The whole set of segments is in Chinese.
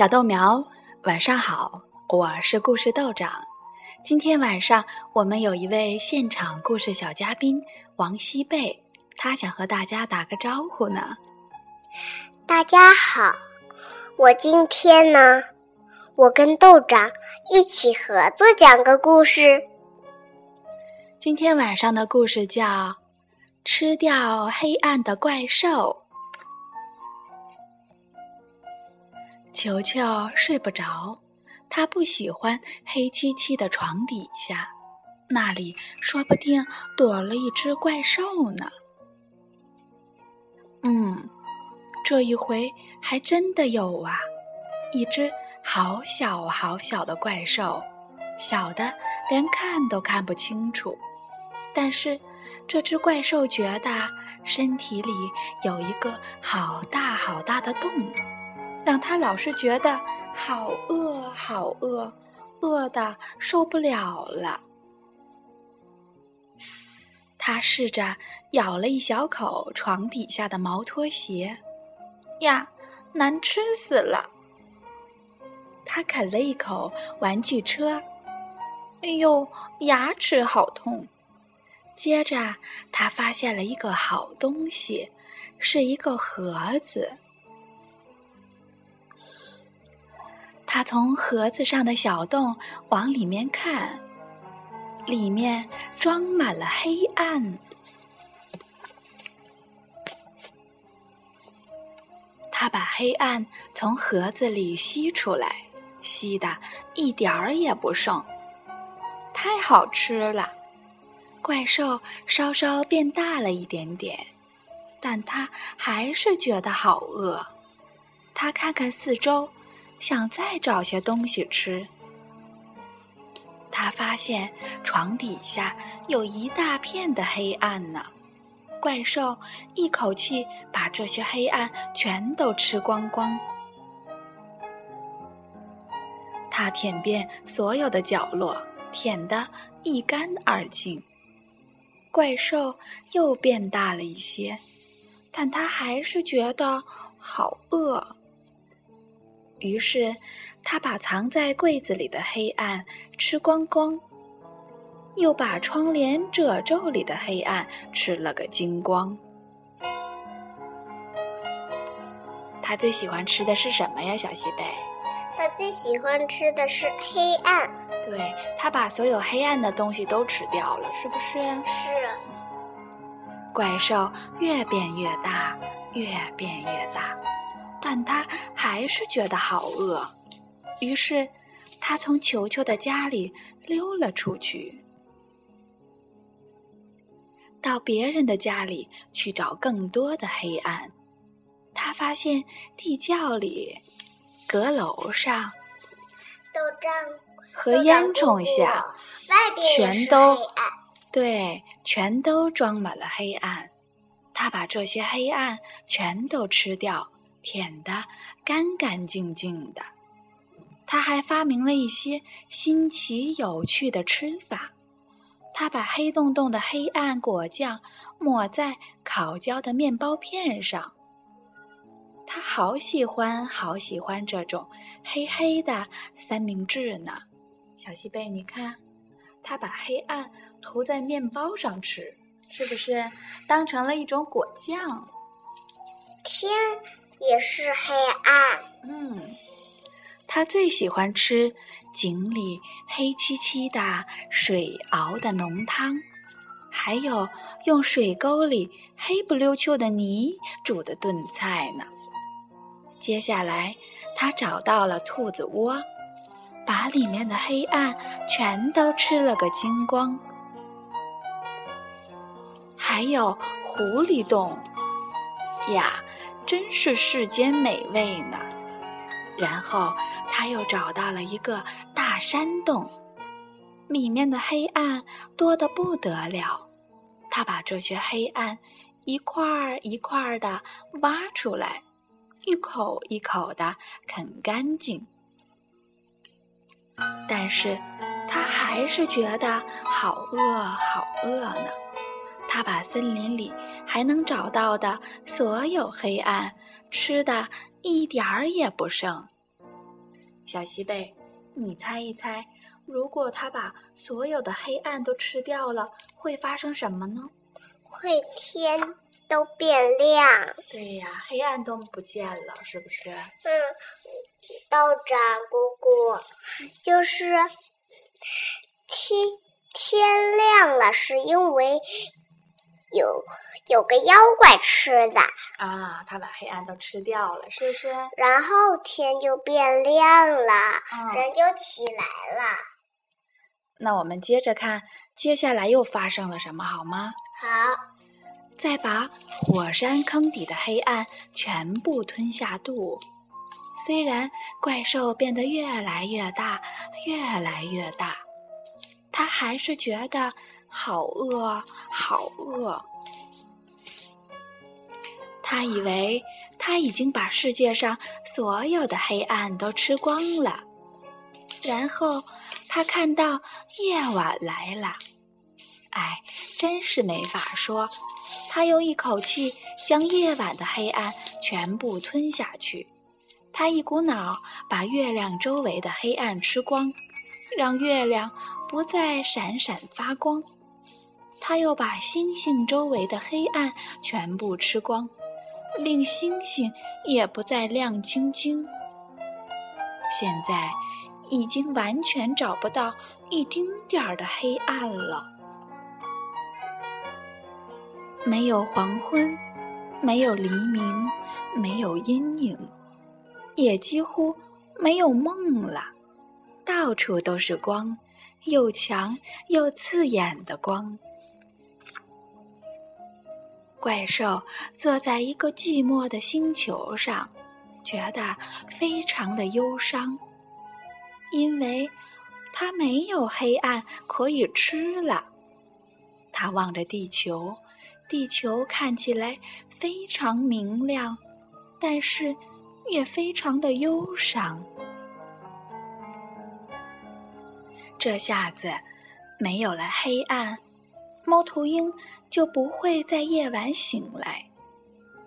小豆苗，晚上好，我是故事豆长。今天晚上我们有一位现场故事小嘉宾王西贝，他想和大家打个招呼呢。大家好，我今天呢，我跟豆长一起合作讲个故事。今天晚上的故事叫《吃掉黑暗的怪兽》。球球睡不着，他不喜欢黑漆漆的床底下，那里说不定躲了一只怪兽呢。嗯，这一回还真的有啊，一只好小好小的怪兽，小的连看都看不清楚。但是这只怪兽觉得身体里有一个好大好大的洞。让他老是觉得好饿，好饿，饿的受不了了。他试着咬了一小口床底下的毛拖鞋，呀，难吃死了。他啃了一口玩具车，哎呦，牙齿好痛。接着，他发现了一个好东西，是一个盒子。他从盒子上的小洞往里面看，里面装满了黑暗。他把黑暗从盒子里吸出来，吸的一点儿也不剩，太好吃了。怪兽稍稍变大了一点点，但他还是觉得好饿。他看看四周。想再找些东西吃，他发现床底下有一大片的黑暗呢。怪兽一口气把这些黑暗全都吃光光，他舔遍所有的角落，舔得一干二净。怪兽又变大了一些，但他还是觉得好饿。于是，他把藏在柜子里的黑暗吃光光，又把窗帘褶皱里的黑暗吃了个精光。他最喜欢吃的是什么呀，小西贝？他最喜欢吃的是黑暗。对，他把所有黑暗的东西都吃掉了，是不是？是。怪兽越变越大，越变越大。但他还是觉得好饿，于是他从球球的家里溜了出去，到别人的家里去找更多的黑暗。他发现地窖里、阁楼上、豆胀和烟囱下，全都对，全都装满了黑暗。他把这些黑暗全都吃掉。舔得干干净净的，他还发明了一些新奇有趣的吃法。他把黑洞洞的黑暗果酱抹在烤焦的面包片上。他好喜欢，好喜欢这种黑黑的三明治呢。小西贝，你看，他把黑暗涂在面包上吃，是不是当成了一种果酱？天！也是黑暗。嗯，他最喜欢吃井里黑漆漆的水熬的浓汤，还有用水沟里黑不溜秋的泥煮的炖菜呢。接下来，他找到了兔子窝，把里面的黑暗全都吃了个精光。还有狐狸洞呀。真是世间美味呢。然后他又找到了一个大山洞，里面的黑暗多得不得了。他把这些黑暗一块儿一块儿的挖出来，一口一口的啃干净。但是他还是觉得好饿，好饿呢。他把森林里还能找到的所有黑暗吃的一点儿也不剩，小西贝，你猜一猜，如果他把所有的黑暗都吃掉了，会发生什么呢？会天都变亮。对呀，黑暗都不见了，是不是？嗯，道长姑姑，就是天天亮了，是因为。有有个妖怪吃的啊，他把黑暗都吃掉了，是不是？然后天就变亮了，人就起来了。那我们接着看，接下来又发生了什么，好吗？好，再把火山坑底的黑暗全部吞下肚。虽然怪兽变得越来越大，越来越大，他还是觉得。好饿，好饿！他以为他已经把世界上所有的黑暗都吃光了，然后他看到夜晚来了。哎，真是没法说。他用一口气将夜晚的黑暗全部吞下去，他一股脑把月亮周围的黑暗吃光，让月亮不再闪闪发光。他又把星星周围的黑暗全部吃光，令星星也不再亮晶晶。现在已经完全找不到一丁点儿的黑暗了，没有黄昏，没有黎明，没有阴影，也几乎没有梦了。到处都是光，又强又刺眼的光。怪兽坐在一个寂寞的星球上，觉得非常的忧伤，因为它没有黑暗可以吃了。他望着地球，地球看起来非常明亮，但是也非常的忧伤。这下子没有了黑暗。猫头鹰就不会在夜晚醒来，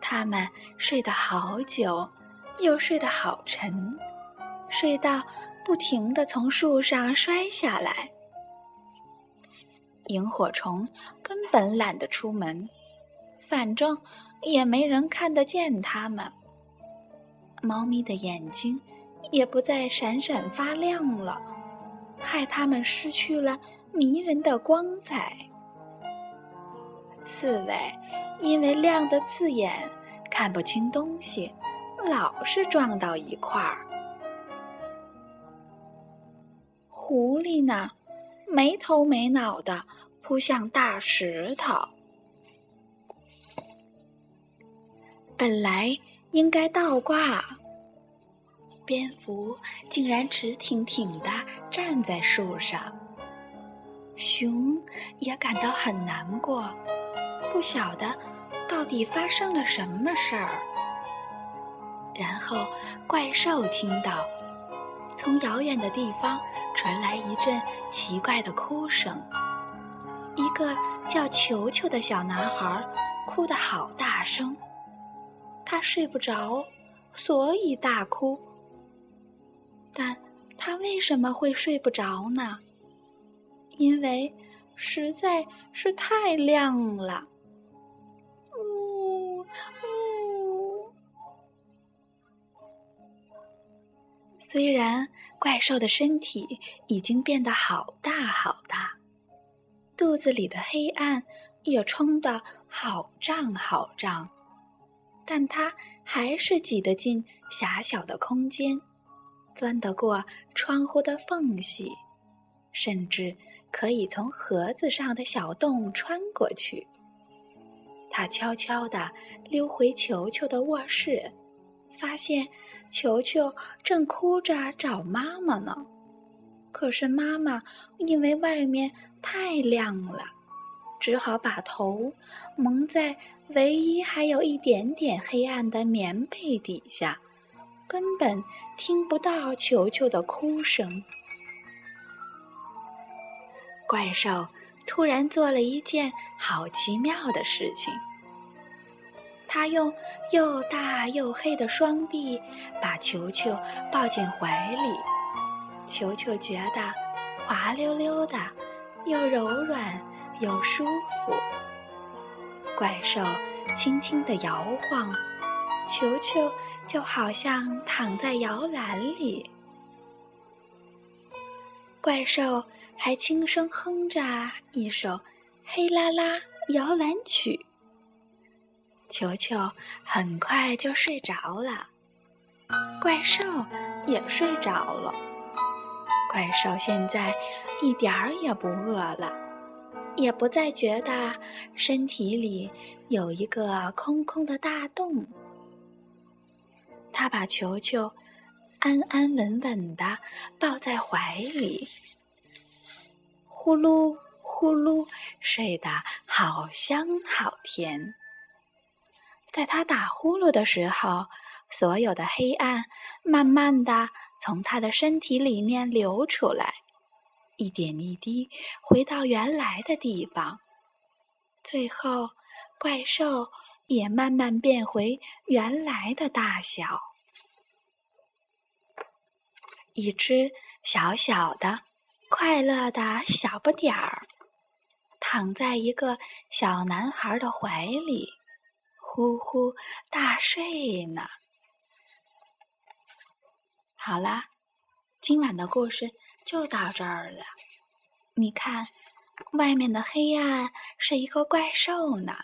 它们睡得好久，又睡得好沉，睡到不停地从树上摔下来。萤火虫根本懒得出门，反正也没人看得见它们。猫咪的眼睛也不再闪闪发亮了，害它们失去了迷人的光彩。刺猬因为亮得刺眼，看不清东西，老是撞到一块儿。狐狸呢，没头没脑的扑向大石头。本来应该倒挂，蝙蝠竟然直挺挺的站在树上。熊也感到很难过。不晓得到底发生了什么事儿。然后怪兽听到，从遥远的地方传来一阵奇怪的哭声。一个叫球球的小男孩哭得好大声，他睡不着，所以大哭。但他为什么会睡不着呢？因为实在是太亮了。呜呜虽然怪兽的身体已经变得好大好大，肚子里的黑暗也冲得好胀好胀，但它还是挤得进狭小的空间，钻得过窗户的缝隙，甚至可以从盒子上的小洞穿过去。他悄悄地溜回球球的卧室，发现。球球正哭着找妈妈呢，可是妈妈因为外面太亮了，只好把头蒙在唯一还有一点点黑暗的棉被底下，根本听不到球球的哭声。怪兽突然做了一件好奇妙的事情。他用又大又黑的双臂把球球抱进怀里。球球觉得滑溜溜的，又柔软又舒服。怪兽轻轻地摇晃，球球就好像躺在摇篮里。怪兽还轻声哼着一首《嘿啦啦摇篮曲》，球球很快就睡着了，怪兽也睡着了。怪兽现在一点儿也不饿了，也不再觉得身体里有一个空空的大洞。他把球球。安安稳稳的抱在怀里，呼噜呼噜睡得好香好甜。在他打呼噜的时候，所有的黑暗慢慢的从他的身体里面流出来，一点一滴回到原来的地方。最后，怪兽也慢慢变回原来的大小。一只小小的、快乐的小不点儿，躺在一个小男孩的怀里，呼呼大睡呢。好啦，今晚的故事就到这儿了。你看，外面的黑暗是一个怪兽呢。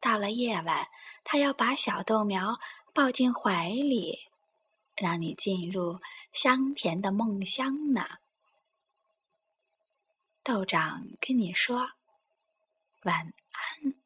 到了夜晚，它要把小豆苗抱进怀里。让你进入香甜的梦乡呢。道长跟你说晚安。